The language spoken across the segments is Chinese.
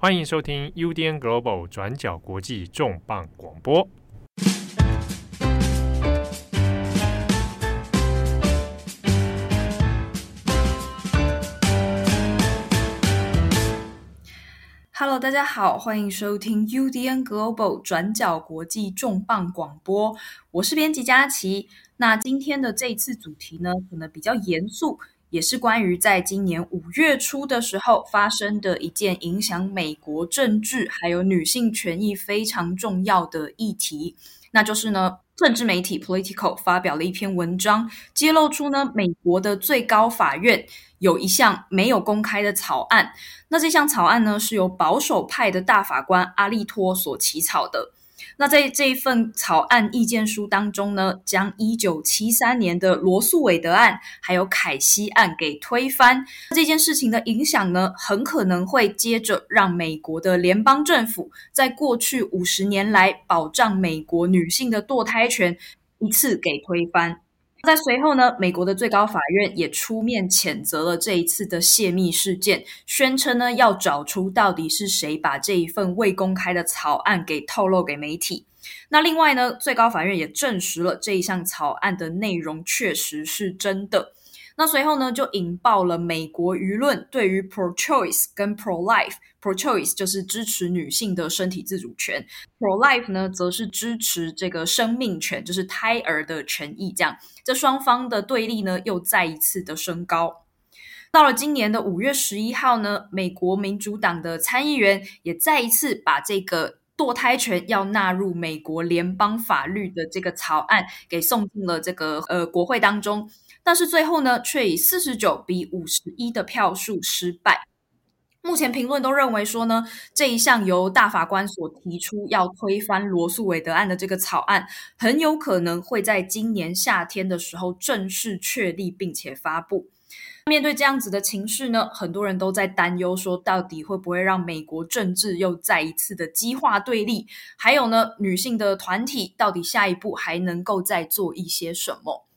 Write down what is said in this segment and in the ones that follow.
欢迎收听 UDN Global 转角国际重磅广播。Hello，大家好，欢迎收听 UDN Global 转角国际重磅广播。我是编辑佳琪。那今天的这一次主题呢，可能比较严肃。也是关于在今年五月初的时候发生的一件影响美国政治还有女性权益非常重要的议题，那就是呢，政治媒体 Politico 发表了一篇文章，揭露出呢，美国的最高法院有一项没有公开的草案，那这项草案呢，是由保守派的大法官阿利托所起草的。那在这一份草案意见书当中呢，将一九七三年的罗素韦德案还有凯西案给推翻。这件事情的影响呢，很可能会接着让美国的联邦政府在过去五十年来保障美国女性的堕胎权一次给推翻。在随后呢，美国的最高法院也出面谴责了这一次的泄密事件，宣称呢要找出到底是谁把这一份未公开的草案给透露给媒体。那另外呢，最高法院也证实了这一项草案的内容确实是真的。那随后呢，就引爆了美国舆论对于 pro-choice 跟 pro-life，pro-choice 就是支持女性的身体自主权，pro-life 呢则是支持这个生命权，就是胎儿的权益。这样，这双方的对立呢又再一次的升高。到了今年的五月十一号呢，美国民主党的参议员也再一次把这个堕胎权要纳入美国联邦法律的这个草案给送进了这个呃国会当中。但是最后呢，却以四十九比五十一的票数失败。目前评论都认为说呢，这一项由大法官所提出要推翻罗诉韦德案的这个草案，很有可能会在今年夏天的时候正式确立并且发布。面对这样子的情势呢，很多人都在担忧说，到底会不会让美国政治又再一次的激化对立？还有呢，女性的团体到底下一步还能够再做一些什么？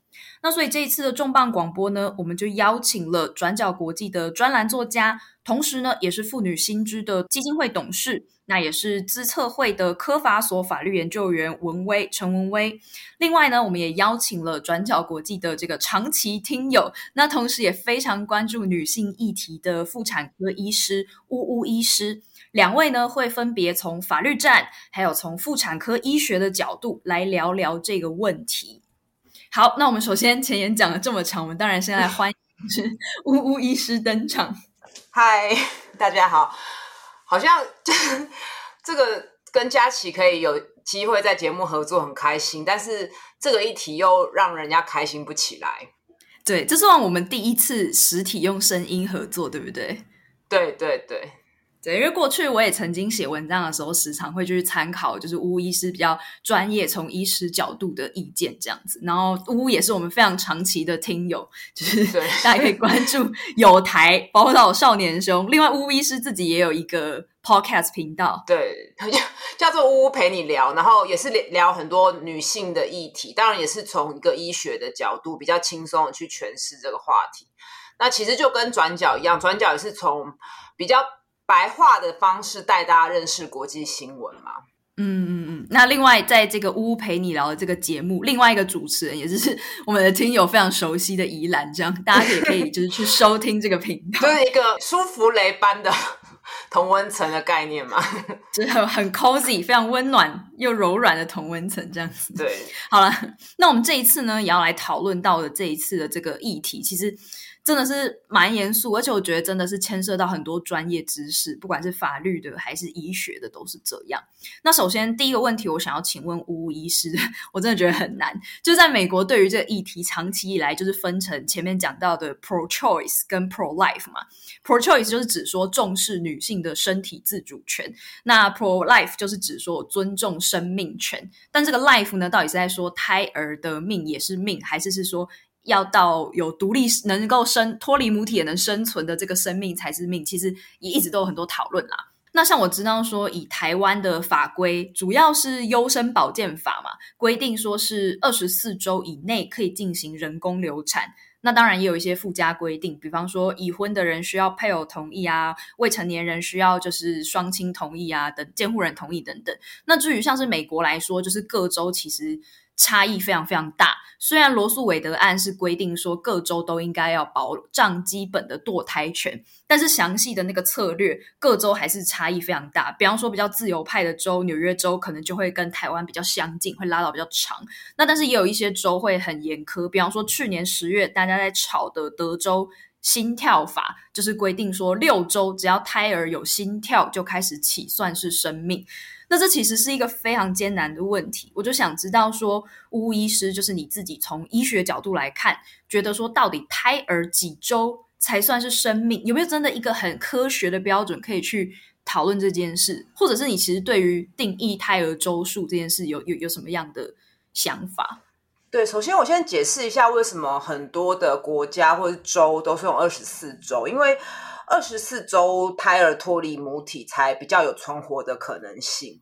那所以这一次的重磅广播呢，我们就邀请了转角国际的专栏作家，同时呢，也是妇女新知的基金会董事，那也是资策会的科法所法律研究员文威陈文威。另外呢，我们也邀请了转角国际的这个长期听友，那同时也非常关注女性议题的妇产科医师呜呜医师。两位呢，会分别从法律战，还有从妇产科医学的角度来聊聊这个问题。好，那我们首先前言讲了这么长，我们当然先来欢迎是 呜呜医师登场。嗨，大家好，好像 这个跟佳琪可以有机会在节目合作，很开心。但是这个议题又让人家开心不起来。对，这算我们第一次实体用声音合作，对不对？对对对。对，因为过去我也曾经写文章的时候，时常会去参考，就是呜呜医师比较专业，从医师角度的意见这样子。然后呜呜也是我们非常长期的听友，就是大家可以关注有台宝岛少年兄。另外，呜呜医师自己也有一个 podcast 频道，对，叫做呜呜陪你聊，然后也是聊很多女性的议题，当然也是从一个医学的角度，比较轻松的去诠释这个话题。那其实就跟转角一样，转角也是从比较。白话的方式带大家认识国际新闻嘛？嗯嗯嗯。那另外，在这个呜呜陪你聊的这个节目，另外一个主持人也就是我们的听友非常熟悉的宜兰，这样大家也可以就是去收听这个频道，就是一个舒芙蕾般的同温层的概念嘛，就是很很 cozy，非常温暖又柔软的同温层这样子。对，好了，那我们这一次呢，也要来讨论到的这一次的这个议题，其实。真的是蛮严肃，而且我觉得真的是牵涉到很多专业知识，不管是法律的还是医学的，都是这样。那首先第一个问题，我想要请问呜呜医师，我真的觉得很难。就在美国，对于这个议题，长期以来就是分成前面讲到的 pro-choice 跟 pro-life 嘛。pro-choice 就是指说重视女性的身体自主权，那 pro-life 就是指说尊重生命权。但这个 life 呢，到底是在说胎儿的命也是命，还是是说？要到有独立、能够生脱离母体也能生存的这个生命才是命，其实也一直都有很多讨论啦。那像我知道说，以台湾的法规，主要是优生保健法嘛，规定说是二十四周以内可以进行人工流产。那当然也有一些附加规定，比方说已婚的人需要配偶同意啊，未成年人需要就是双亲同意啊，等监护人同意等等。那至于像是美国来说，就是各州其实。差异非常非常大。虽然罗诉韦德案是规定说各州都应该要保障基本的堕胎权，但是详细的那个策略，各州还是差异非常大。比方说，比较自由派的州，纽约州可能就会跟台湾比较相近，会拉到比较长。那但是也有一些州会很严苛，比方说去年十月大家在吵的德州心跳法，就是规定说六周只要胎儿有心跳就开始起算是生命。那这其实是一个非常艰难的问题，我就想知道说，巫医师就是你自己从医学角度来看，觉得说到底胎儿几周才算是生命？有没有真的一个很科学的标准可以去讨论这件事？或者是你其实对于定义胎儿周数这件事有有有什么样的想法？对，首先我先解释一下为什么很多的国家或者州都是用二十四周，因为。二十四周胎儿脱离母体才比较有存活的可能性，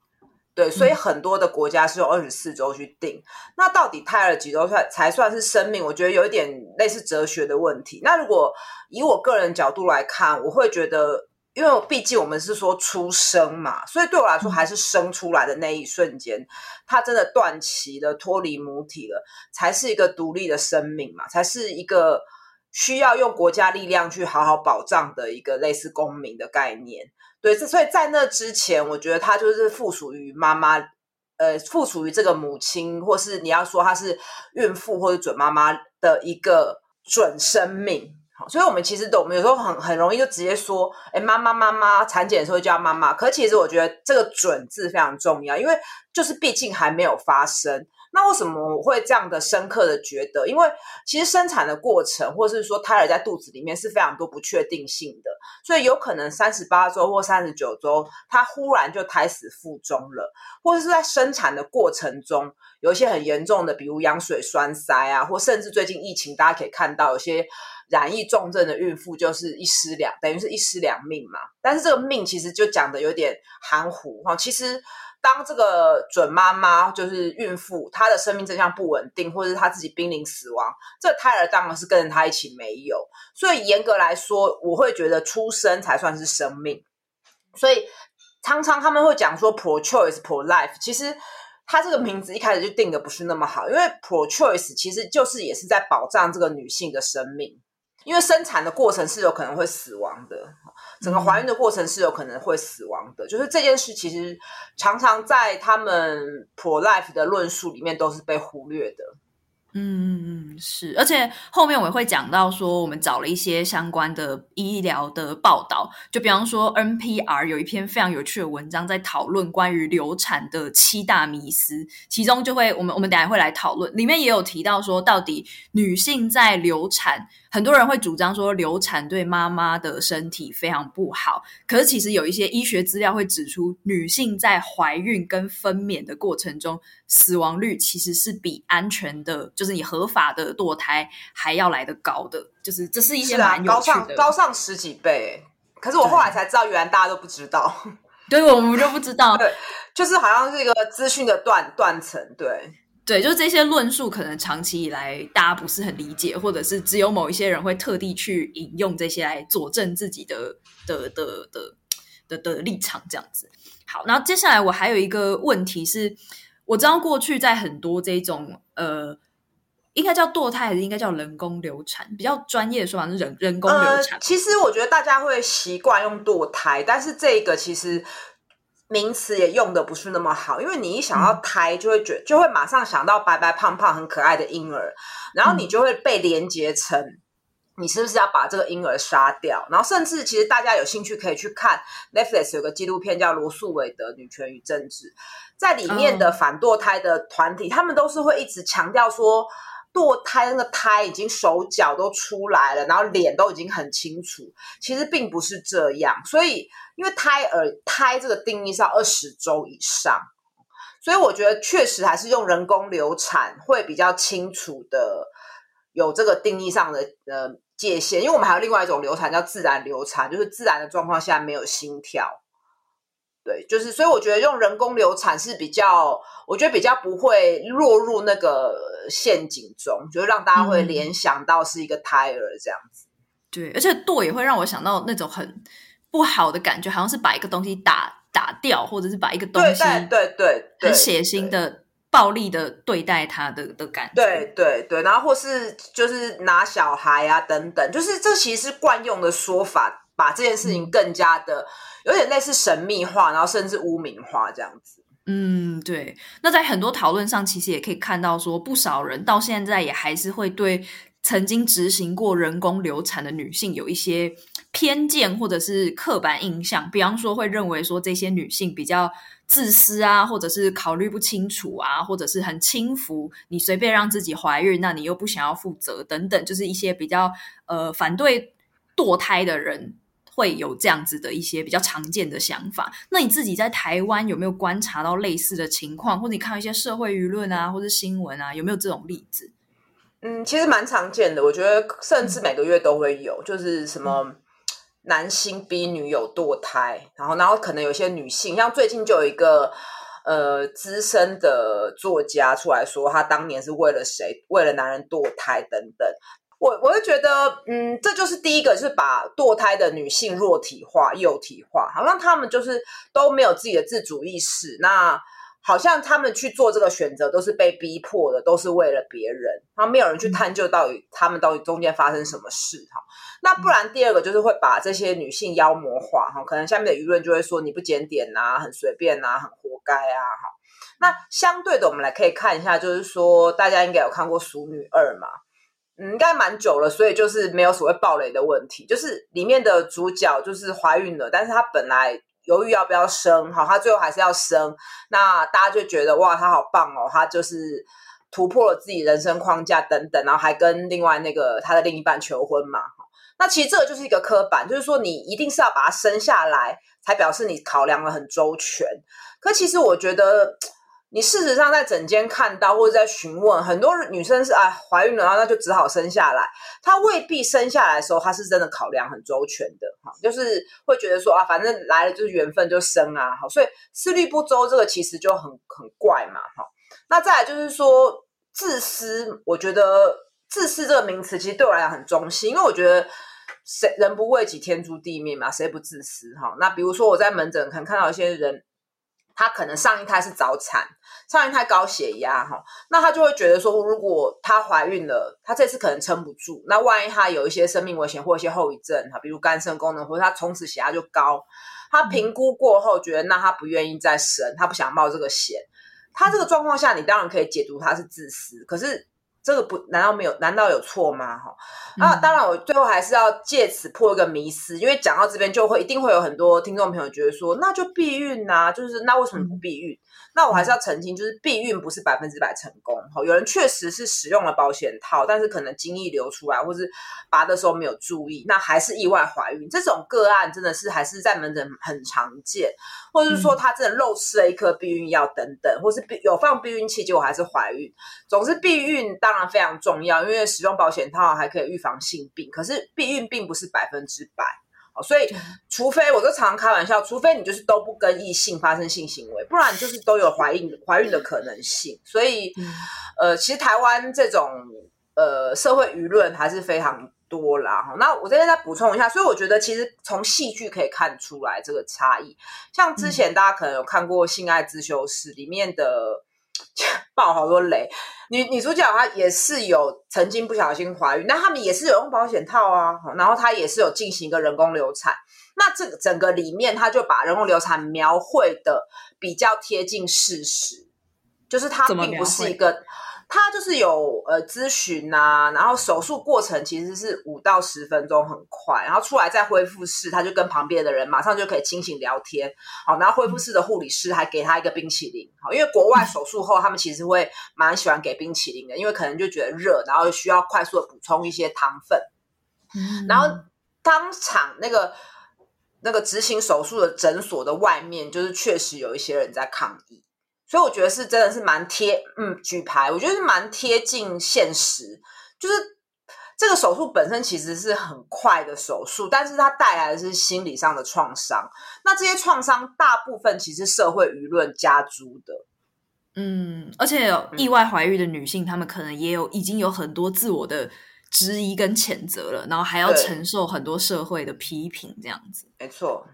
对，所以很多的国家是用二十四周去定。那到底胎儿几周算才算是生命？我觉得有一点类似哲学的问题。那如果以我个人角度来看，我会觉得，因为毕竟我们是说出生嘛，所以对我来说还是生出来的那一瞬间，他真的断脐了，脱离母体了，才是一个独立的生命嘛，才是一个。需要用国家力量去好好保障的一个类似公民的概念，对，所以在那之前，我觉得他就是附属于妈妈，呃，附属于这个母亲，或是你要说他是孕妇或者准妈妈的一个准生命。所以我们其实都，我们有时候很很容易就直接说，哎，妈妈妈妈，产检的时候叫妈妈。可其实我觉得这个“准”字非常重要，因为就是毕竟还没有发生。那为什么我会这样的深刻的觉得？因为其实生产的过程，或是说胎儿在肚子里面是非常多不确定性的，所以有可能三十八周或三十九周，他忽然就胎死腹中了，或者是在生产的过程中有一些很严重的，比如羊水栓塞啊，或甚至最近疫情，大家可以看到有些染疫重症的孕妇就是一尸两，等于是一尸两命嘛。但是这个命其实就讲得有点含糊哈，其实。当这个准妈妈就是孕妇，她的生命征象不稳定，或者是她自己濒临死亡，这胎儿当然是跟着她一起没有。所以严格来说，我会觉得出生才算是生命。所以常常他们会讲说 pro choice pro life，其实他这个名字一开始就定的不是那么好，因为 pro choice 其实就是也是在保障这个女性的生命。因为生产的过程是有可能会死亡的，整个怀孕的过程是有可能会死亡的，就是这件事其实常常在他们 pro life 的论述里面都是被忽略的。嗯嗯嗯，是，而且后面我也会讲到说，我们找了一些相关的医疗的报道，就比方说 NPR 有一篇非常有趣的文章，在讨论关于流产的七大迷思，其中就会我们我们等下会来讨论，里面也有提到说，到底女性在流产。很多人会主张说，流产对妈妈的身体非常不好。可是，其实有一些医学资料会指出，女性在怀孕跟分娩的过程中，死亡率其实是比安全的，就是你合法的堕胎还要来得高的。就是这是一些蛮有趣的，高上高上十几倍。可是我后来才知道，原来大家都不知道。对，我们就不知道。对，就是好像是一个资讯的断断层。对。对，就这些论述，可能长期以来大家不是很理解，或者是只有某一些人会特地去引用这些来佐证自己的的的的的的立场，这样子。好，那接下来我还有一个问题是，我知道过去在很多这种呃，应该叫堕胎还是应该叫人工流产？比较专业的说法是人人工流产。呃，其实我觉得大家会习惯用堕胎，但是这个其实。名词也用的不是那么好，因为你一想到胎，就会觉就会马上想到白白胖胖很可爱的婴儿，然后你就会被连结成你是不是要把这个婴儿杀掉？然后甚至其实大家有兴趣可以去看 Netflix 有个纪录片叫《罗素韦德女权与政治》，在里面的反堕胎的团体，他们都是会一直强调说。堕胎那个胎已经手脚都出来了，然后脸都已经很清楚，其实并不是这样。所以，因为胎儿胎这个定义是要二十周以上，所以我觉得确实还是用人工流产会比较清楚的有这个定义上的呃界限。因为我们还有另外一种流产叫自然流产，就是自然的状况下没有心跳。对，就是所以我觉得用人工流产是比较，我觉得比较不会落入那个陷阱中，就是让大家会联想到是一个胎儿这样子。嗯、对，而且堕也会让我想到那种很不好的感觉，好像是把一个东西打打掉，或者是把一个东西对对对很血腥的暴力的对待他的的感觉。对对对，然后或是就是拿小孩啊等等，就是这其实是惯用的说法，把这件事情更加的。嗯有点类似神秘化，然后甚至污名化这样子。嗯，对。那在很多讨论上，其实也可以看到，说不少人到现在也还是会对曾经执行过人工流产的女性有一些偏见或者是刻板印象。比方说，会认为说这些女性比较自私啊，或者是考虑不清楚啊，或者是很轻浮，你随便让自己怀孕，那你又不想要负责等等，就是一些比较呃反对堕胎的人。会有这样子的一些比较常见的想法。那你自己在台湾有没有观察到类似的情况，或者你看一些社会舆论啊，或者新闻啊，有没有这种例子？嗯，其实蛮常见的。我觉得甚至每个月都会有，嗯、就是什么男性逼女友堕胎，然后然后可能有些女性，像最近就有一个呃资深的作家出来说，他当年是为了谁，为了男人堕胎等等。我我就觉得，嗯，这就是第一个，就是把堕胎的女性弱体化、幼体化，好像他们就是都没有自己的自主意识。那好像他们去做这个选择都是被逼迫的，都是为了别人，然后没有人去探究到底他们到底中间发生什么事哈。那不然第二个就是会把这些女性妖魔化哈，可能下面的舆论就会说你不检点呐，很随便呐，很活该啊哈。那相对的，我们来可以看一下，就是说大家应该有看过《熟女二》嘛。嗯，应该蛮久了，所以就是没有所谓暴雷的问题。就是里面的主角就是怀孕了，但是她本来犹豫要不要生，好，他最后还是要生。那大家就觉得哇，他好棒哦，他就是突破了自己人生框架等等，然后还跟另外那个他的另一半求婚嘛。那其实这个就是一个刻板，就是说你一定是要把他生下来，才表示你考量的很周全。可其实我觉得。你事实上在诊间看到或者在询问很多女生是啊怀孕了，然后那就只好生下来。她未必生下来的时候，她是真的考量很周全的哈，就是会觉得说啊，反正来了就是缘分就生啊，好，所以思虑不周这个其实就很很怪嘛哈。那再来就是说自私，我觉得自私这个名词其实对我来讲很中性，因为我觉得谁人不为己天诛地灭嘛，谁不自私哈？那比如说我在门诊可能看到一些人。他可能上一胎是早产，上一胎高血压哈，那他就会觉得说，如果她怀孕了，她这次可能撑不住，那万一她有一些生命危险或一些后遗症哈，比如肝肾功能或者她从此血压就高，她评估过后觉得那她不愿意再生，她不想冒这个险，他这个状况下，你当然可以解读他是自私，可是。这个不难道没有？难道有错吗？哈、嗯、啊！当然，我最后还是要借此破一个迷思，因为讲到这边就会一定会有很多听众朋友觉得说，那就避孕呐、啊，就是那为什么不避孕？嗯那我还是要澄清，就是避孕不是百分之百成功。哈，有人确实是使用了保险套，但是可能精液流出来，或是拔的时候没有注意，那还是意外怀孕。这种个案真的是还是在门诊很常见，或者是说他真的漏吃了一颗避孕药等等，或是有放避孕器，结果还是怀孕。总之，避孕当然非常重要，因为使用保险套还可以预防性病。可是避孕并不是百分之百。所以，除非我就常常开玩笑，除非你就是都不跟异性发生性行为，不然就是都有怀孕怀孕的可能性。所以，呃，其实台湾这种呃社会舆论还是非常多啦。哈，那我这边再补充一下，所以我觉得其实从戏剧可以看出来这个差异。像之前大家可能有看过《性爱自修室》里面的。爆好多雷，女女主角她也是有曾经不小心怀孕，那他们也是有用保险套啊，然后她也是有进行一个人工流产，那这个整个里面他就把人工流产描绘的比较贴近事实，就是它并不是一个。他就是有呃咨询呐，然后手术过程其实是五到十分钟，很快，然后出来在恢复室，他就跟旁边的人马上就可以清醒聊天，好，然后恢复室的护理师还给他一个冰淇淋，好，因为国外手术后他们其实会蛮喜欢给冰淇淋的，因为可能就觉得热，然后需要快速的补充一些糖分，然后当场那个那个执行手术的诊所的外面，就是确实有一些人在抗议。所以我觉得是真的是蛮贴，嗯，举牌，我觉得是蛮贴近现实。就是这个手术本身其实是很快的手术，但是它带来的是心理上的创伤。那这些创伤大部分其实社会舆论加诸的。嗯，而且有意外怀孕的女性，她、嗯、们可能也有已经有很多自我的质疑跟谴责了，然后还要承受很多社会的批评，这样子。没错。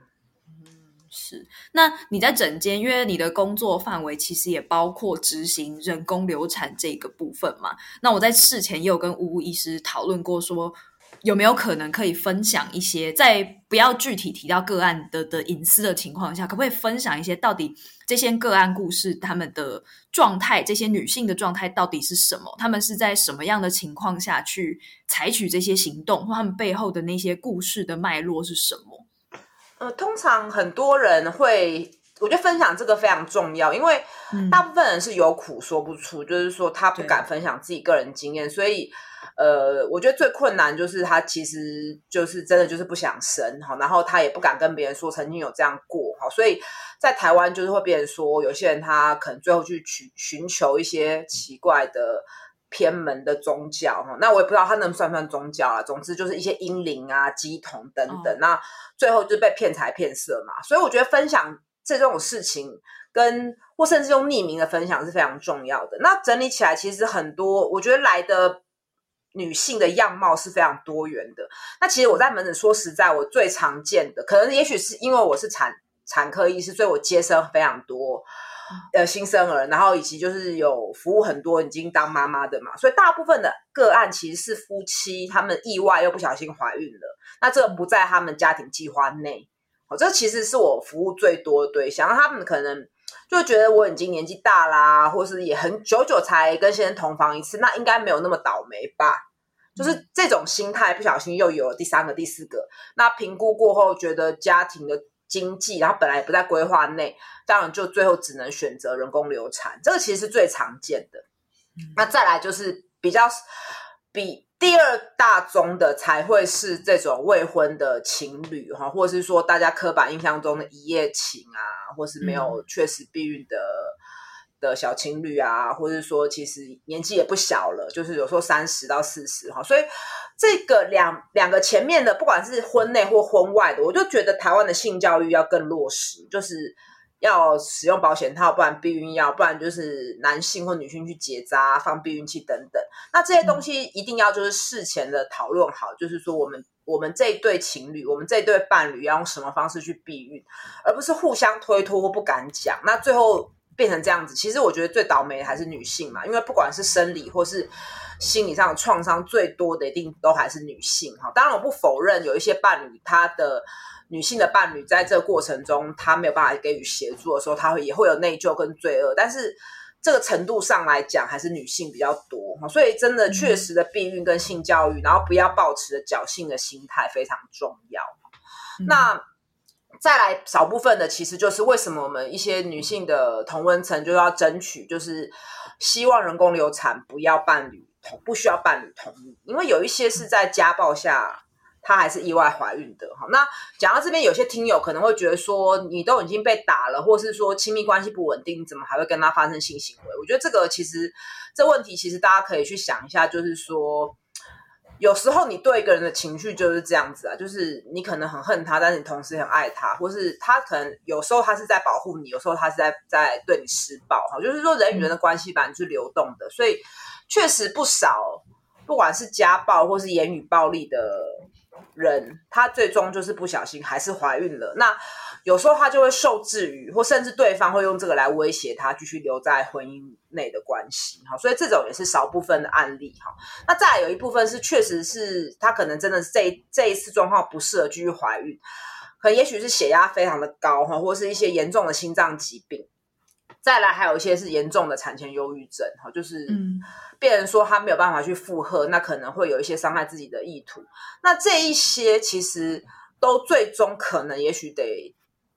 是，那你在诊间，因为你的工作范围其实也包括执行人工流产这个部分嘛。那我在事前也有跟乌乌医师讨论过，说有没有可能可以分享一些，在不要具体提到个案的的隐私的情况下，可不可以分享一些到底这些个案故事他们的状态，这些女性的状态到底是什么？他们是在什么样的情况下去采取这些行动，或他们背后的那些故事的脉络是什么？呃，通常很多人会，我觉得分享这个非常重要，因为大部分人是有苦说不出，嗯、就是说他不敢分享自己个人经验，所以呃，我觉得最困难就是他其实就是真的就是不想生哈，然后他也不敢跟别人说曾经有这样过哈，所以在台湾就是会变成说，有些人他可能最后去寻寻求一些奇怪的。偏门的宗教哈，那我也不知道他能算不算宗教啊。总之就是一些阴灵啊、乩童等等，哦、那最后就被骗财骗色嘛。所以我觉得分享这种事情跟，跟或甚至用匿名的分享是非常重要的。那整理起来，其实很多我觉得来的女性的样貌是非常多元的。那其实我在门诊说实在，我最常见的，可能也许是因为我是产产科医师，所以我接生非常多。呃，新生儿，然后以及就是有服务很多已经当妈妈的嘛，所以大部分的个案其实是夫妻他们意外又不小心怀孕了，那这个不在他们家庭计划内，哦，这其实是我服务最多的对象，他们可能就觉得我已经年纪大啦，或是也很久久才跟先生同房一次，那应该没有那么倒霉吧？就是这种心态，不小心又有了第三个、第四个，那评估过后觉得家庭的。经济，然后本来也不在规划内，当然就最后只能选择人工流产，这个其实是最常见的。嗯、那再来就是比较比第二大宗的才会是这种未婚的情侣哈，或者是说大家刻板印象中的一夜情啊，或是没有确实避孕的。嗯的小情侣啊，或者说其实年纪也不小了，就是有时候三十到四十哈，所以这个两两个前面的，不管是婚内或婚外的，我就觉得台湾的性教育要更落实，就是要使用保险套，不然避孕药，不然就是男性或女性去结扎、放避孕器等等。那这些东西一定要就是事前的讨论好，就是说我们我们这一对情侣，我们这一对伴侣要用什么方式去避孕，而不是互相推脱或不敢讲。那最后。变成这样子，其实我觉得最倒霉的还是女性嘛，因为不管是生理或是心理上的创伤，最多的一定都还是女性哈。当然，我不否认有一些伴侣，他的女性的伴侣在这个过程中，他没有办法给予协助的时候，他会也会有内疚跟罪恶。但是这个程度上来讲，还是女性比较多哈。所以真的确实的避孕跟性教育，然后不要抱持着侥幸的心态非常重要。嗯、那。再来少部分的，其实就是为什么我们一些女性的同温层就要争取，就是希望人工流产不要伴侣同不需要伴侣同意，因为有一些是在家暴下，她还是意外怀孕的。好，那讲到这边，有些听友可能会觉得说，你都已经被打了，或是说亲密关系不稳定，怎么还会跟他发生性行为？我觉得这个其实这问题，其实大家可以去想一下，就是说。有时候你对一个人的情绪就是这样子啊，就是你可能很恨他，但是你同时很爱他，或是他可能有时候他是在保护你，有时候他是在在对你施暴哈。就是说人与人的关系本来是流动的，所以确实不少，不管是家暴或是言语暴力的人，他最终就是不小心还是怀孕了。那有时候他就会受制于，或甚至对方会用这个来威胁他继续留在婚姻内的关系，哈，所以这种也是少部分的案例，哈。那再有一部分是确实是他可能真的是这这一次状况不适合继续怀孕，可也许是血压非常的高，哈，或是一些严重的心脏疾病。再来还有一些是严重的产前忧郁症，哈，就是嗯，别人说他没有办法去负荷，那可能会有一些伤害自己的意图。那这一些其实都最终可能也许得。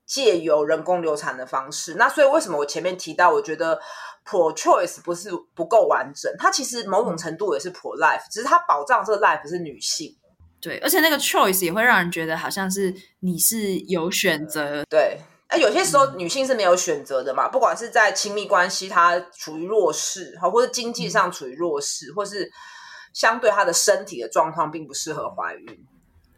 借由人工流产的方式，那所以为什么我前面提到，我觉得 pro choice 不是不够完整，它其实某种程度也是 pro life，只是它保障这个 life 是女性，对，而且那个 choice 也会让人觉得好像是你是有选择，对，哎，有些时候女性是没有选择的嘛，不管是在亲密关系，她处于弱势，好，或者经济上处于弱势，或是相对她的身体的状况并不适合怀孕。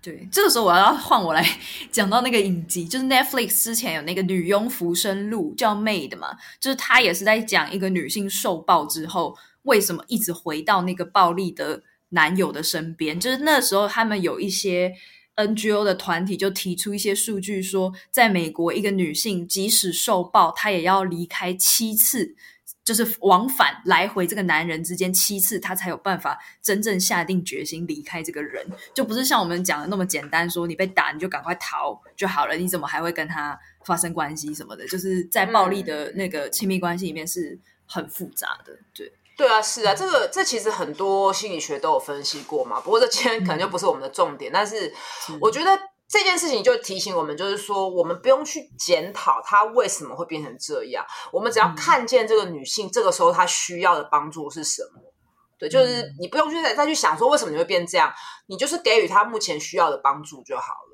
对，这个时候我要换我来 讲到那个影集，就是 Netflix 之前有那个《女佣浮生录》叫 Made 嘛，就是她也是在讲一个女性受暴之后，为什么一直回到那个暴力的男友的身边。就是那时候他们有一些 NGO 的团体就提出一些数据说，在美国一个女性即使受暴，她也要离开七次。就是往返来回这个男人之间七次，她才有办法真正下定决心离开这个人，就不是像我们讲的那么简单，说你被打你就赶快逃就好了，你怎么还会跟他发生关系什么的？就是在暴力的那个亲密关系里面是很复杂的。对，对啊，是啊，这个这其实很多心理学都有分析过嘛。不过这今天可能就不是我们的重点，嗯、但是我觉得。这件事情就提醒我们，就是说，我们不用去检讨她为什么会变成这样，我们只要看见这个女性，嗯、这个时候她需要的帮助是什么。对，就是你不用去再再去想说为什么你会变这样，你就是给予她目前需要的帮助就好了。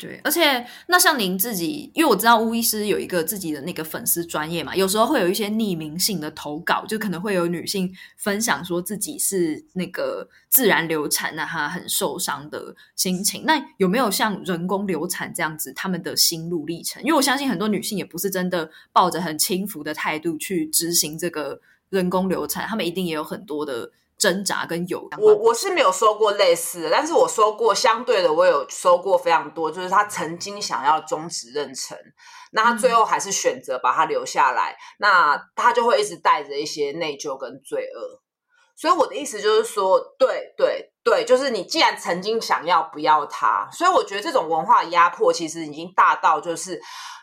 对，而且那像您自己，因为我知道巫医师有一个自己的那个粉丝专业嘛，有时候会有一些匿名性的投稿，就可能会有女性分享说自己是那个自然流产，那她很受伤的心情。那有没有像人工流产这样子他们的心路历程？因为我相信很多女性也不是真的抱着很轻浮的态度去执行这个人工流产，她们一定也有很多的。挣扎跟有，我我是没有说过类似的，但是我说过相对的，我有说过非常多，就是他曾经想要终止妊娠，那他最后还是选择把他留下来，那他就会一直带着一些内疚跟罪恶。所以我的意思就是说，对对对，就是你既然曾经想要不要他，所以我觉得这种文化压迫其实已经大到就是。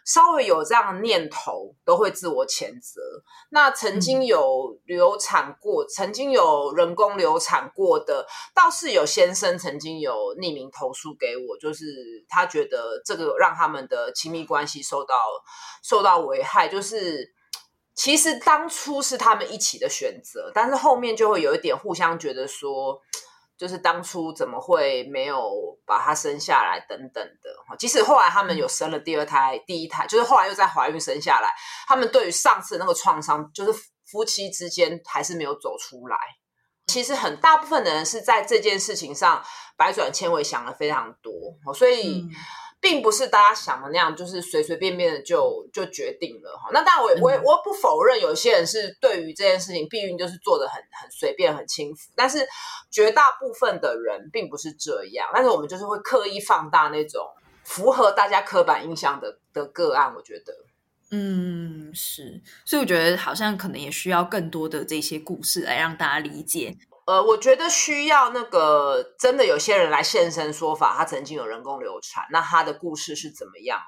稍微有这样的念头，都会自我谴责。那曾经有流产过，嗯、曾经有人工流产过的，倒是有先生曾经有匿名投诉给我，就是他觉得这个让他们的亲密关系受到受到危害。就是其实当初是他们一起的选择，但是后面就会有一点互相觉得说。就是当初怎么会没有把他生下来等等的，即使后来他们有生了第二胎、第一胎，就是后来又在怀孕生下来，他们对于上次那个创伤，就是夫妻之间还是没有走出来。其实很大部分的人是在这件事情上百转千回想了非常多，所以。并不是大家想的那样，就是随随便便的就就决定了哈。那当然，我也我也我不否认有些人是对于这件事情避孕就是做的很很随便很轻浮，但是绝大部分的人并不是这样。但是我们就是会刻意放大那种符合大家刻板印象的的个案，我觉得，嗯，是。所以我觉得好像可能也需要更多的这些故事来让大家理解。呃，我觉得需要那个真的有些人来现身说法，他曾经有人工流产，那他的故事是怎么样？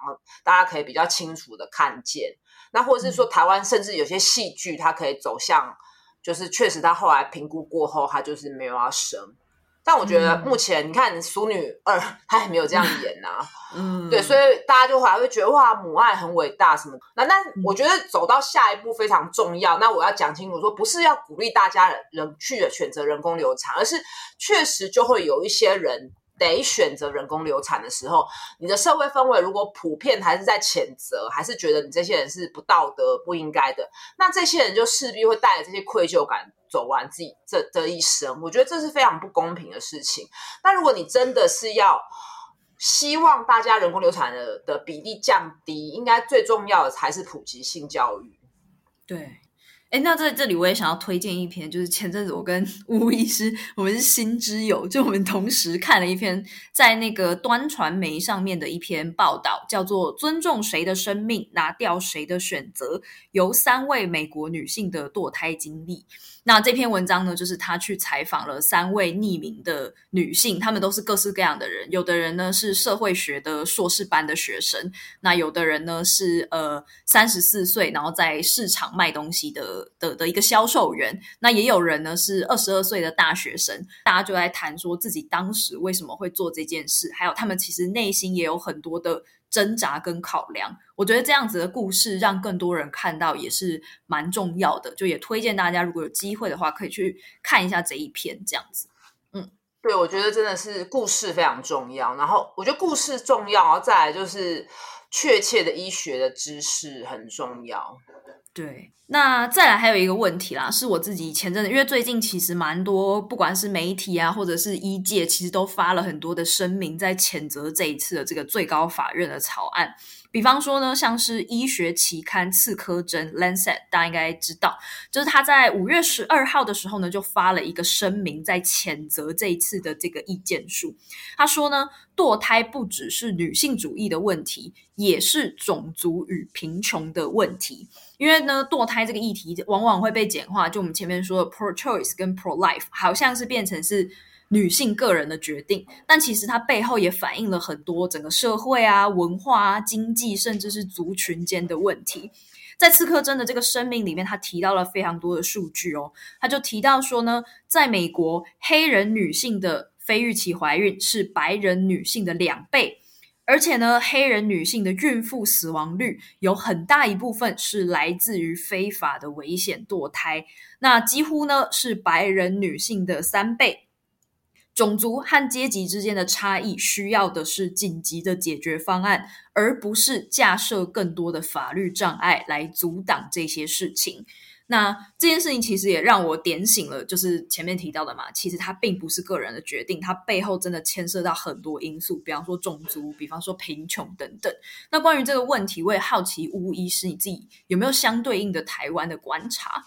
大家可以比较清楚的看见。那或者是说，台湾甚至有些戏剧，它可以走向，就是确实他后来评估过后，他就是没有要生。但我觉得目前、嗯、你看《淑女二》，她也没有这样演呐、啊，嗯，对，所以大家就还会觉得哇，母爱很伟大什么。那那我觉得走到下一步非常重要。那我要讲清楚说，不是要鼓励大家人去选择人工流产，而是确实就会有一些人。得选择人工流产的时候，你的社会氛围如果普遍还是在谴责，还是觉得你这些人是不道德、不应该的，那这些人就势必会带着这些愧疚感走完自己这这一生。我觉得这是非常不公平的事情。那如果你真的是要希望大家人工流产的的比例降低，应该最重要的还是普及性教育。对。哎，那在这里我也想要推荐一篇，就是前阵子我跟巫医师，我们是新知友，就我们同时看了一篇在那个端传媒上面的一篇报道，叫做《尊重谁的生命，拿掉谁的选择》，由三位美国女性的堕胎经历。那这篇文章呢，就是他去采访了三位匿名的女性，她们都是各式各样的人。有的人呢是社会学的硕士班的学生，那有的人呢是呃三十四岁，然后在市场卖东西的的的一个销售员。那也有人呢是二十二岁的大学生。大家就在谈说自己当时为什么会做这件事，还有他们其实内心也有很多的。挣扎跟考量，我觉得这样子的故事让更多人看到也是蛮重要的。就也推荐大家，如果有机会的话，可以去看一下这一篇这样子。嗯，对，我觉得真的是故事非常重要。然后我觉得故事重要，然后再来就是确切的医学的知识很重要。对。那再来还有一个问题啦，是我自己前阵子，因为最近其实蛮多，不管是媒体啊，或者是医界，其实都发了很多的声明，在谴责这一次的这个最高法院的草案。比方说呢，像是医学期刊《刺科针》（Lancet），大家应该知道，就是他在五月十二号的时候呢，就发了一个声明，在谴责这一次的这个意见书。他说呢，堕胎不只是女性主义的问题，也是种族与贫穷的问题。因为呢，堕胎这个议题往往会被简化，就我们前面说的 pro-choice 跟 pro-life，好像是变成是。女性个人的决定，但其实它背后也反映了很多整个社会啊、文化啊、经济，甚至是族群间的问题。在刺客真的这个生命里面，他提到了非常多的数据哦。他就提到说呢，在美国，黑人女性的非预期怀孕是白人女性的两倍，而且呢，黑人女性的孕妇死亡率有很大一部分是来自于非法的危险堕胎，那几乎呢是白人女性的三倍。种族和阶级之间的差异需要的是紧急的解决方案，而不是架设更多的法律障碍来阻挡这些事情。那这件事情其实也让我点醒了，就是前面提到的嘛，其实它并不是个人的决定，它背后真的牵涉到很多因素，比方说种族，比方说贫穷等等。那关于这个问题，我也好奇巫医师你自己有没有相对应的台湾的观察？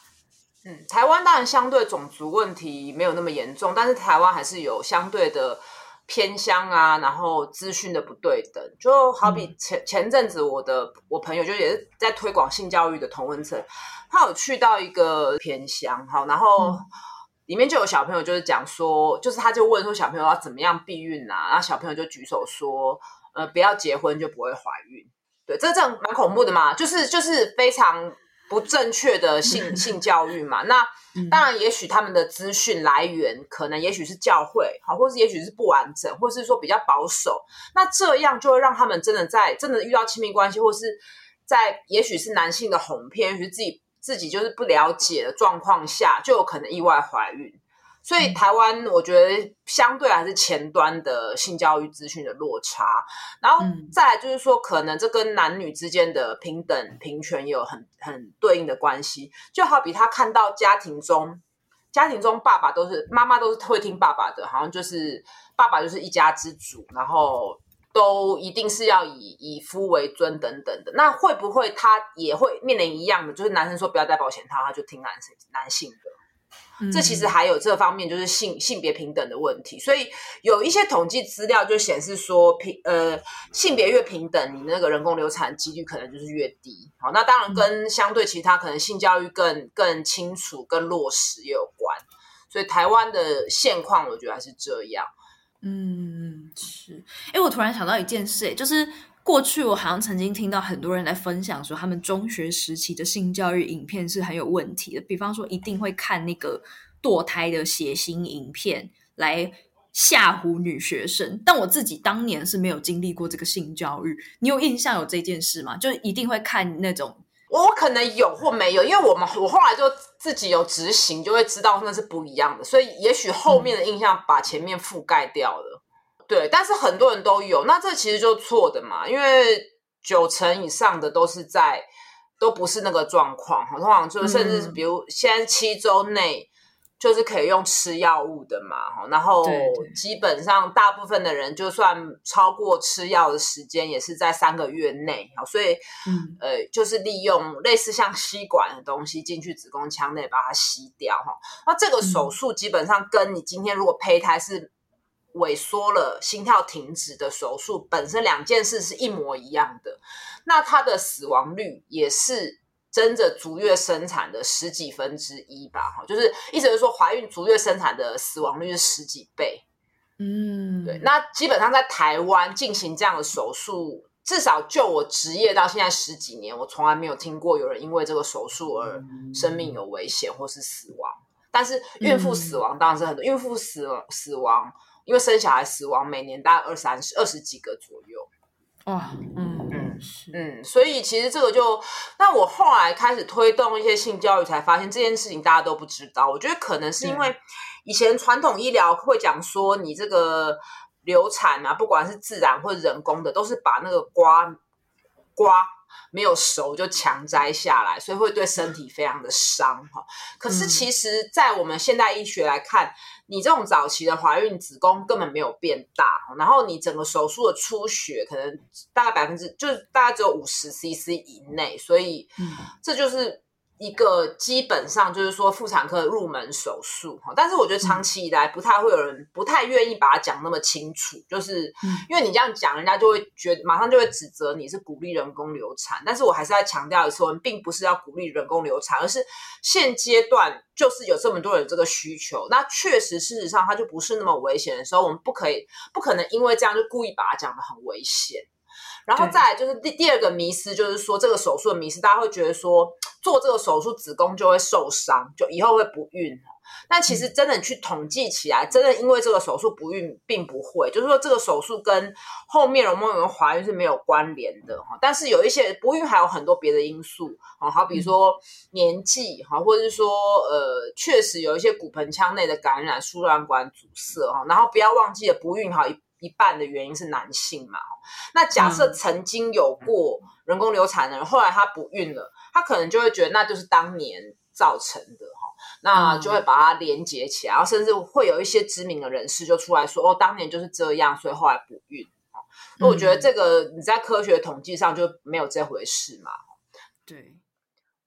嗯，台湾当然相对种族问题没有那么严重，但是台湾还是有相对的偏乡啊，然后资讯的不对等，就好比前前阵子我的我朋友就也是在推广性教育的同温层，他有去到一个偏乡，好，然后里面就有小朋友就是讲说，就是他就问说小朋友要怎么样避孕啊，然后小朋友就举手说，呃，不要结婚就不会怀孕，对，这这样蛮恐怖的嘛，就是就是非常。不正确的性 性教育嘛，那当然，也许他们的资讯来源可能，也许是教会，好，或是也许是不完整，或是说比较保守。那这样就会让他们真的在真的遇到亲密关系，或是在也许是男性的哄骗，也许自己自己就是不了解的状况下，就有可能意外怀孕。所以台湾，我觉得相对还是前端的性教育资讯的落差，然后再来就是说，可能这跟男女之间的平等平权也有很很对应的关系。就好比他看到家庭中，家庭中爸爸都是妈妈都是会听爸爸的，好像就是爸爸就是一家之主，然后都一定是要以以夫为尊等等的。那会不会他也会面临一样的？就是男生说不要戴保险套，他就听男生男性的。这其实还有这方面，就是性性别平等的问题。所以有一些统计资料就显示说，平呃性别越平等，你那个人工流产几率可能就是越低。好，那当然跟相对其他可能性教育更更清楚、更落实也有关。所以台湾的现况，我觉得还是这样。嗯，是。哎，我突然想到一件事，就是。过去我好像曾经听到很多人来分享说，他们中学时期的性教育影片是很有问题的。比方说，一定会看那个堕胎的血腥影片来吓唬女学生。但我自己当年是没有经历过这个性教育，你有印象有这件事吗？就一定会看那种，可能有或没有，因为我们我后来就自己有执行，就会知道那是不一样的。所以也许后面的印象把前面覆盖掉了。嗯对，但是很多人都有，那这其实就错的嘛，因为九成以上的都是在都不是那个状况，通常就甚至比如现在七周内就是可以用吃药物的嘛，然后基本上大部分的人就算超过吃药的时间也是在三个月内，所以呃就是利用类似像吸管的东西进去子宫腔内把它吸掉哈，那这个手术基本上跟你今天如果胚胎是。萎缩了，心跳停止的手术本身两件事是一模一样的，那它的死亡率也是真的足月生产的十几分之一吧？哈，就是意思是说，怀孕足月生产的死亡率是十几倍。嗯，对。那基本上在台湾进行这样的手术，至少就我职业到现在十几年，我从来没有听过有人因为这个手术而生命有危险或是死亡。但是孕妇死亡当然是很多，孕妇死死亡。因为生小孩死亡每年大概二三十二十几个左右，哇，嗯嗯嗯，所以其实这个就，那我后来开始推动一些性教育，才发现这件事情大家都不知道。我觉得可能是因为以前传统医疗会讲说，你这个流产啊，不管是自然或者人工的，都是把那个刮刮没有熟就强摘下来，所以会对身体非常的伤哈。可是其实，在我们现代医学来看，你这种早期的怀孕，子宫根本没有变大，然后你整个手术的出血可能大概百分之就是大概只有五十 CC 以内，所以这就是。一个基本上就是说妇产科入门手术哈，但是我觉得长期以来不太会有人不太愿意把它讲那么清楚，就是因为你这样讲，人家就会觉得马上就会指责你是鼓励人工流产。但是我还是要强调一次，我们并不是要鼓励人工流产，而是现阶段就是有这么多人这个需求，那确实事实上它就不是那么危险的时候，我们不可以不可能因为这样就故意把它讲的很危险。然后再来就是第第二个迷思，就是说这个手术的迷思，大家会觉得说做这个手术子宫就会受伤，就以后会不孕。但其实真的去统计起来，真的因为这个手术不孕并不会，就是说这个手术跟后面容不容易怀孕是没有关联的哈。但是有一些不孕还有很多别的因素，好比如说年纪哈，或者是说呃，确实有一些骨盆腔内的感染、输卵管阻塞哈。然后不要忘记了不孕哈。一半的原因是男性嘛？那假设曾经有过人工流产的人，后来他不孕了，他可能就会觉得那就是当年造成的哈，那就会把它连接起来，然后甚至会有一些知名的人士就出来说：“哦，当年就是这样，所以后来不孕。”那我觉得这个你在科学统计上就没有这回事嘛？对。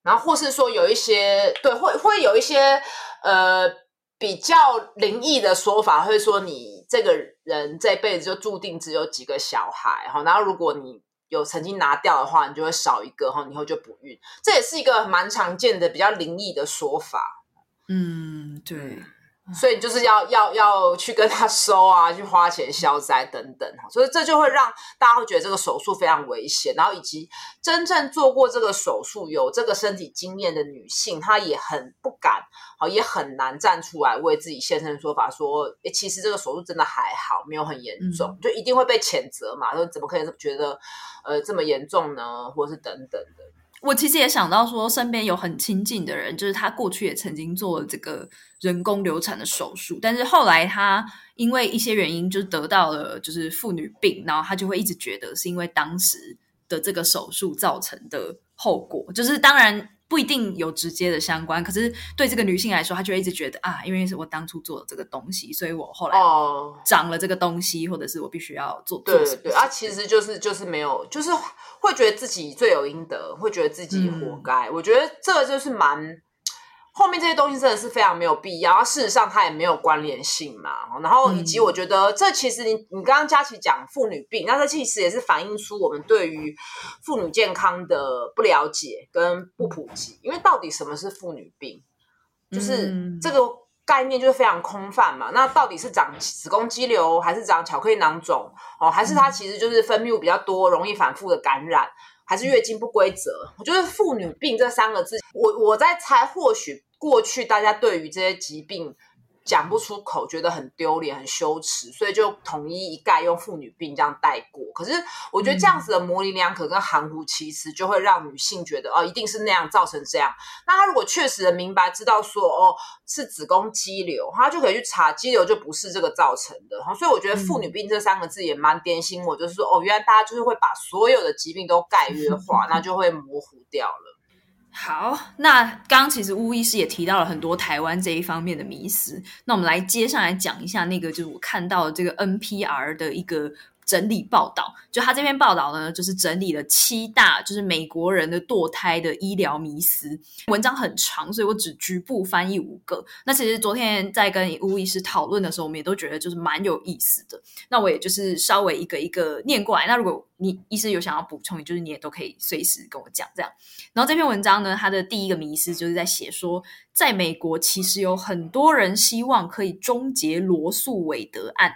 然后或是说有一些对，会会有一些呃比较灵异的说法，会说你。这个人这辈子就注定只有几个小孩哈，然后如果你有曾经拿掉的话，你就会少一个哈，以后就不孕。这也是一个蛮常见的比较灵异的说法。嗯，对。所以就是要要要去跟他收啊，去花钱消灾等等，所以这就会让大家会觉得这个手术非常危险，然后以及真正做过这个手术有这个身体经验的女性，她也很不敢，好也很难站出来为自己现身说法，说诶其实这个手术真的还好，没有很严重，就一定会被谴责嘛，说怎么可以觉得呃这么严重呢，或是等等的。我其实也想到说，身边有很亲近的人，就是他过去也曾经做了这个人工流产的手术，但是后来他因为一些原因，就是得到了就是妇女病，然后他就会一直觉得是因为当时的这个手术造成的后果，就是当然。不一定有直接的相关，可是对这个女性来说，她就会一直觉得啊，因为是我当初做的这个东西，所以我后来长了这个东西，或者是我必须要做。对对对，啊，其实就是就是没有，就是会觉得自己罪有应得，会觉得自己活该。嗯、我觉得这个就是蛮。后面这些东西真的是非常没有必要，事实上它也没有关联性嘛。然后以及我觉得这其实你你刚刚佳琪讲妇女病，那这其实也是反映出我们对于妇女健康的不了解跟不普及。因为到底什么是妇女病？就是这个概念就是非常空泛嘛。那到底是长子宫肌瘤，还是长巧克力囊肿？哦，还是它其实就是分泌物比较多，容易反复的感染？还是月经不规则？我觉得“妇女病”这三个字，我我在猜，或许过去大家对于这些疾病。讲不出口，觉得很丢脸、很羞耻，所以就统一一概用妇女病这样带过。可是我觉得这样子的模棱两可跟含糊其辞，就会让女性觉得哦，一定是那样造成这样。那她如果确实的明白知道说哦是子宫肌瘤，她就可以去查肌瘤就不是这个造成的。所以我觉得妇女病这三个字也蛮点醒我，就是说哦，原来大家就是会把所有的疾病都概约化，那就会模糊掉了。好，那刚刚其实巫医师也提到了很多台湾这一方面的迷思，那我们来接上来讲一下那个，就是我看到的这个 NPR 的一个。整理报道，就他这篇报道呢，就是整理了七大，就是美国人的堕胎的医疗迷思。文章很长，所以我只局部翻译五个。那其实昨天在跟吴医师讨论的时候，我们也都觉得就是蛮有意思的。那我也就是稍微一个一个念过来。那如果你医师有想要补充，就是你也都可以随时跟我讲这样。然后这篇文章呢，它的第一个迷思就是在写说，在美国其实有很多人希望可以终结罗诉韦德案。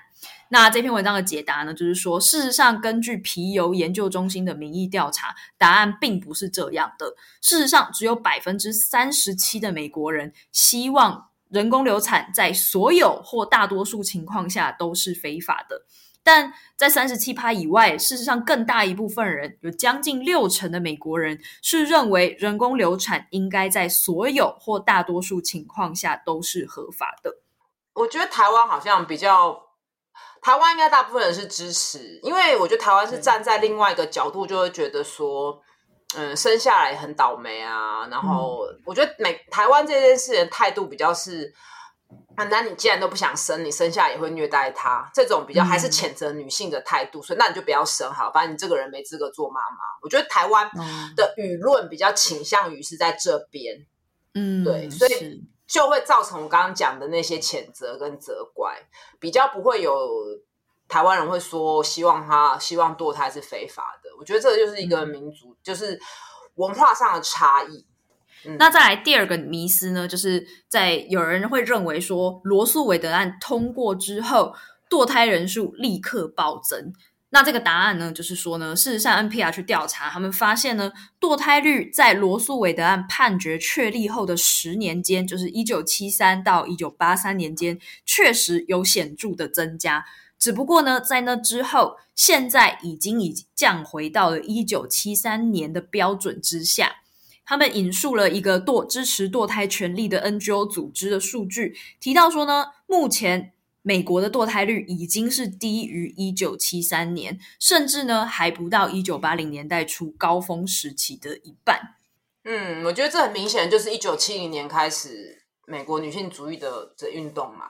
那这篇文章的解答呢，就是说，事实上，根据皮尤研究中心的民意调查，答案并不是这样的。事实上，只有百分之三十七的美国人希望人工流产在所有或大多数情况下都是非法的。但在三十七趴以外，事实上，更大一部分人，有将近六成的美国人是认为人工流产应该在所有或大多数情况下都是合法的。我觉得台湾好像比较。台湾应该大部分人是支持，因为我觉得台湾是站在另外一个角度，就会觉得说，嗯，生下来很倒霉啊。然后我觉得每台湾这件事的态度比较是，那你既然都不想生，你生下来也会虐待他，这种比较还是谴责女性的态度。所以那你就不要生好，反正你这个人没资格做妈妈。我觉得台湾的舆论比较倾向于是在这边，嗯，对，所以就会造成我刚刚讲的那些谴责跟责怪，比较不会有。台湾人会说，希望他希望堕胎是非法的。我觉得这个就是一个民族，嗯、就是文化上的差异。嗯、那再来第二个迷思呢，就是在有人会认为说，罗素韦德案通过之后，堕胎人数立刻暴增。那这个答案呢，就是说呢，事实上 NPR 去调查，他们发现呢，堕胎率在罗诉韦德案判决确立后的十年间，就是一九七三到一九八三年间，确实有显著的增加。只不过呢，在那之后，现在已经已降回到了一九七三年的标准之下。他们引述了一个堕支持堕胎权利的 NGO 组织的数据，提到说呢，目前美国的堕胎率已经是低于一九七三年，甚至呢还不到一九八零年代初高峰时期的一半。嗯，我觉得这很明显就是一九七零年开始美国女性主义的这运动嘛。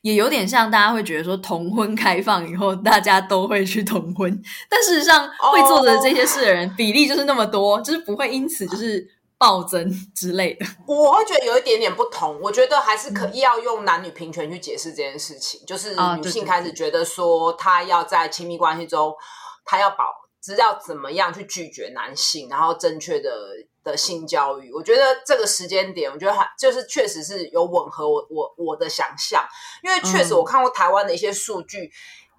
也有点像大家会觉得说同婚开放以后，大家都会去同婚，但事实上会做的这些事的人比例就是那么多，就是不会因此就是暴增 之类的。我会觉得有一点点不同，我觉得还是可以要用男女平权去解释这件事情，就是女性开始觉得说她要在亲密关系中，她要保，知道怎么样去拒绝男性，然后正确的。的性教育，我觉得这个时间点，我觉得还就是确实是有吻合我我我的想象，因为确实我看过台湾的一些数据，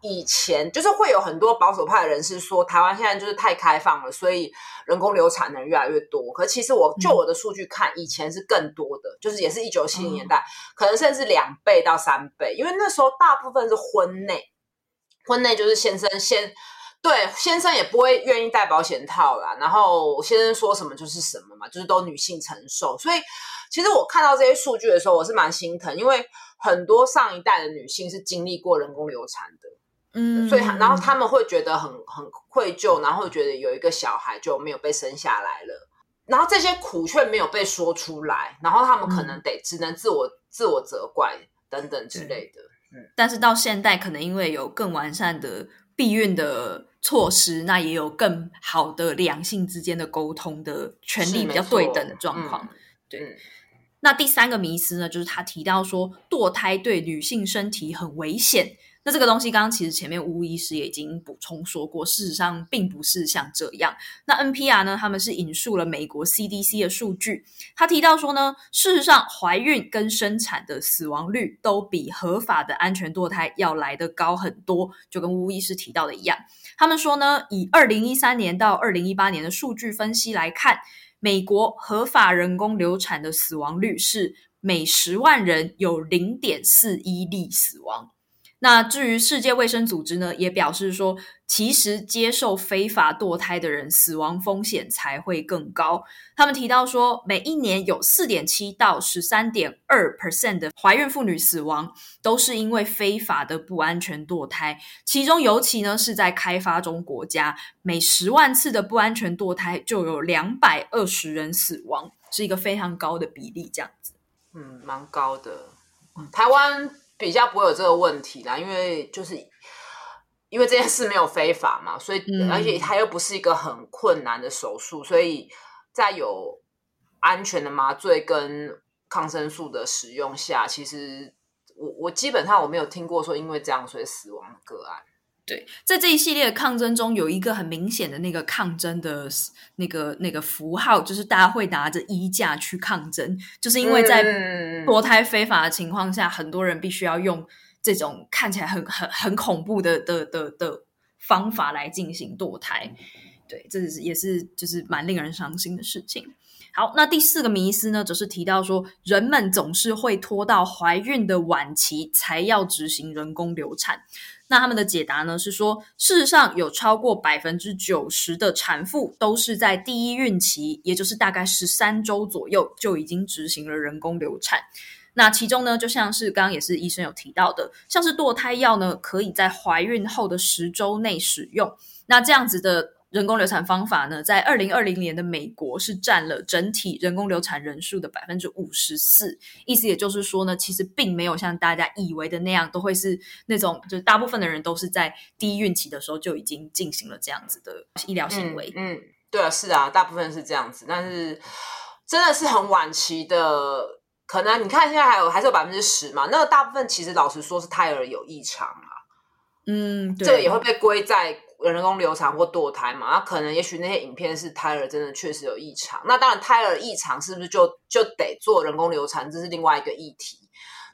以前就是会有很多保守派的人士说台湾现在就是太开放了，所以人工流产的人越来越多。可是其实我就我的数据看，以前是更多的，就是也是一九七零年代，可能甚至两倍到三倍，因为那时候大部分是婚内，婚内就是先生先。对，先生也不会愿意戴保险套啦。然后先生说什么就是什么嘛，就是都女性承受。所以其实我看到这些数据的时候，我是蛮心疼，因为很多上一代的女性是经历过人工流产的，嗯，所以然后他们会觉得很很愧疚，然后会觉得有一个小孩就没有被生下来了，然后这些苦却没有被说出来，然后他们可能得只能自我自我责怪等等之类的。嗯，但是到现代，可能因为有更完善的避孕的措施，那也有更好的两性之间的沟通的权利比较对等的状况。嗯、对，嗯、那第三个迷思呢，就是他提到说堕胎对女性身体很危险。那这个东西，刚刚其实前面巫医师也已经补充说过，事实上并不是像这样。那 NPR 呢，他们是引述了美国 CDC 的数据，他提到说呢，事实上怀孕跟生产的死亡率都比合法的安全堕胎要来得高很多，就跟巫医师提到的一样。他们说呢，以二零一三年到二零一八年的数据分析来看，美国合法人工流产的死亡率是每十万人有零点四一例死亡。那至于世界卫生组织呢，也表示说，其实接受非法堕胎的人死亡风险才会更高。他们提到说，每一年有四点七到十三点二 percent 的怀孕妇女死亡，都是因为非法的不安全堕胎。其中尤其呢是在开发中国家，每十万次的不安全堕胎就有两百二十人死亡，是一个非常高的比例。这样子，嗯，蛮高的。台湾。比较不会有这个问题啦，因为就是因为这件事没有非法嘛，所以、嗯、而且它又不是一个很困难的手术，所以在有安全的麻醉跟抗生素的使用下，其实我我基本上我没有听过说因为这样所以死亡的个案。对，在这一系列的抗争中，有一个很明显的那个抗争的那个那个符号，就是大家会拿着衣架去抗争，就是因为在堕胎非法的情况下，嗯、很多人必须要用这种看起来很很很恐怖的的的的方法来进行堕胎。对，这是也是就是蛮令人伤心的事情。好，那第四个迷思呢，则是提到说，人们总是会拖到怀孕的晚期才要执行人工流产。那他们的解答呢是说，事实上有超过百分之九十的产妇都是在第一孕期，也就是大概十三周左右就已经执行了人工流产。那其中呢，就像是刚刚也是医生有提到的，像是堕胎药呢，可以在怀孕后的十周内使用。那这样子的。人工流产方法呢，在二零二零年的美国是占了整体人工流产人数的百分之五十四。意思也就是说呢，其实并没有像大家以为的那样，都会是那种，就是大部分的人都是在第一孕期的时候就已经进行了这样子的医疗行为。嗯，嗯对啊，是啊，大部分是这样子，但是真的是很晚期的，可能你看现在还有还是有百分之十嘛，那个大部分其实老实说是胎儿有异常啊。嗯，对，这个也会被归在人工流产或堕胎嘛？那可能也许那些影片是胎儿真的确实有异常。那当然，胎儿异常是不是就就得做人工流产？这是另外一个议题。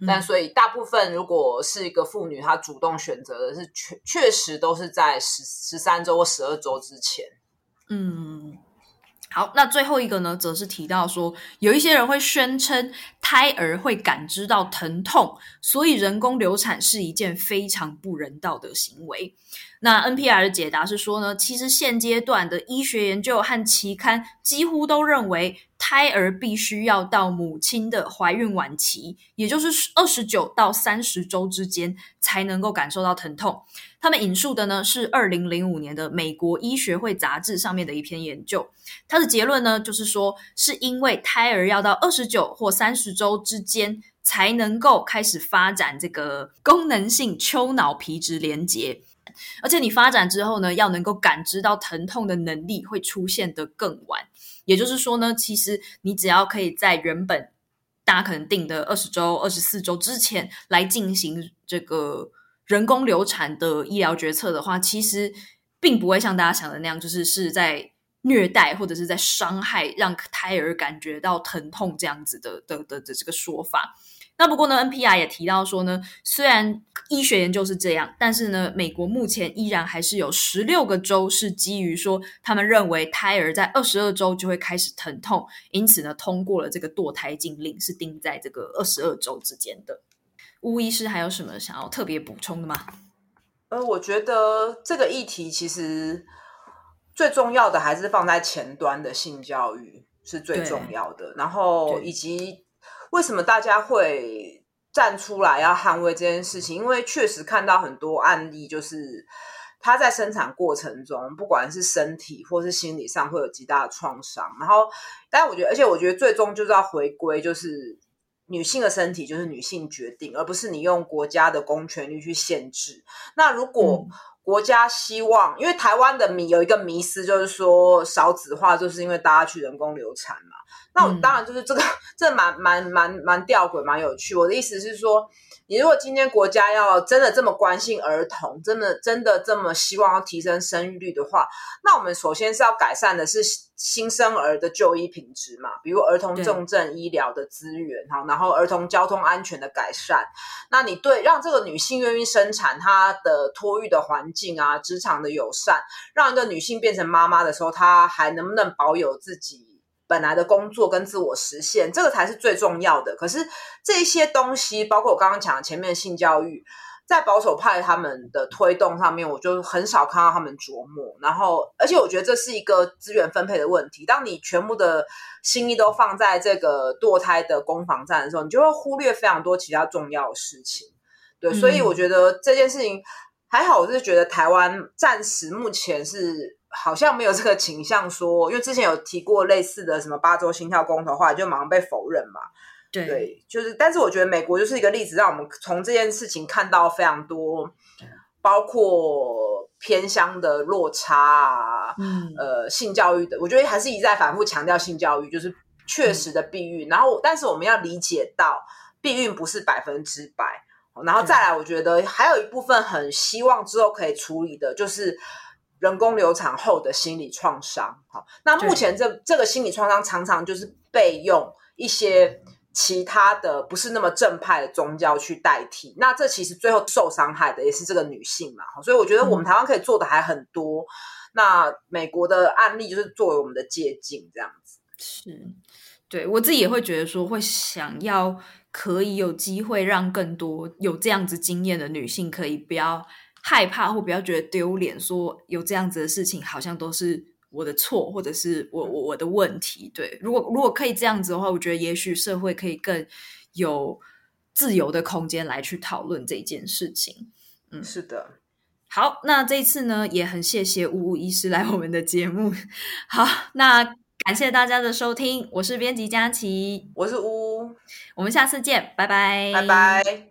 嗯、但所以大部分如果是一个妇女，她主动选择的是确确实都是在十十三周或十二周之前。嗯。好，那最后一个呢，则是提到说，有一些人会宣称胎儿会感知到疼痛，所以人工流产是一件非常不人道的行为。那 NPR 的解答是说呢，其实现阶段的医学研究和期刊几乎都认为，胎儿必须要到母亲的怀孕晚期，也就是二十九到三十周之间，才能够感受到疼痛。他们引述的呢是二零零五年的美国医学会杂志上面的一篇研究，它的结论呢就是说，是因为胎儿要到二十九或三十周之间，才能够开始发展这个功能性丘脑皮质连接。而且你发展之后呢，要能够感知到疼痛的能力会出现的更晚。也就是说呢，其实你只要可以在原本大家可能定的二十周、二十四周之前来进行这个人工流产的医疗决策的话，其实并不会像大家想的那样，就是是在虐待或者是在伤害，让胎儿感觉到疼痛这样子的的的的这个说法。那不过呢，NPR 也提到说呢，虽然医学研究是这样，但是呢，美国目前依然还是有十六个州是基于说他们认为胎儿在二十二周就会开始疼痛，因此呢，通过了这个堕胎禁令，是定在这个二十二周之间的。巫医师还有什么想要特别补充的吗？呃，我觉得这个议题其实最重要的还是放在前端的性教育是最重要的，然后以及。为什么大家会站出来要捍卫这件事情？因为确实看到很多案例，就是他在生产过程中，不管是身体或是心理上，会有极大的创伤。然后，但我觉得，而且我觉得最终就是要回归，就是女性的身体就是女性决定，而不是你用国家的公权力去限制。那如果国家希望，因为台湾的迷有一个迷思，就是说少子化，就是因为大家去人工流产嘛。那我当然就是这个，这蛮蛮蛮蛮吊诡，蛮有趣。我的意思是说，你如果今天国家要真的这么关心儿童，真的真的这么希望要提升生育率的话，那我们首先是要改善的是新生儿的就医品质嘛，比如儿童重症医疗的资源，好，然后儿童交通安全的改善。那你对让这个女性愿意生产，她的托育的环境啊，职场的友善，让一个女性变成妈妈的时候，她还能不能保有自己本来的工作跟自我实现，这个才是最重要的。可是这些东西，包括我刚刚讲的前面的性教育，在保守派他们的推动上面，我就很少看到他们琢磨。然后，而且我觉得这是一个资源分配的问题。当你全部的心意都放在这个堕胎的攻防战的时候，你就会忽略非常多其他重要的事情。对，所以我觉得这件事情还好，我是觉得台湾暂时目前是。好像没有这个倾向说，因为之前有提过类似的什么八周心跳公投，后来就马上被否认嘛。对，对，就是，但是我觉得美国就是一个例子，让我们从这件事情看到非常多，包括偏乡的落差啊，嗯，呃，性教育的，我觉得还是一再反复强调性教育就是确实的避孕，嗯，然后，但是我们要理解到避孕不是百分之百，然后再来，我觉得还有一部分很希望之后可以处理的，就是。人工流产后的心理创伤，好，那目前这这个心理创伤常常就是被用一些其他的不是那么正派的宗教去代替，那这其实最后受伤害的也是这个女性嘛，所以我觉得我们台湾可以做的还很多。嗯、那美国的案例就是作为我们的借鉴，这样子。是，对，我自己也会觉得说，会想要可以有机会让更多有这样子经验的女性可以不要。害怕或不要觉得丢脸，说有这样子的事情，好像都是我的错，或者是我我我的问题。对，如果如果可以这样子的话，我觉得也许社会可以更有自由的空间来去讨论这件事情。嗯，是的。好，那这一次呢，也很谢谢乌乌医师来我们的节目。好，那感谢大家的收听，我是编辑佳琪，我是乌，我们下次见，拜拜，拜拜。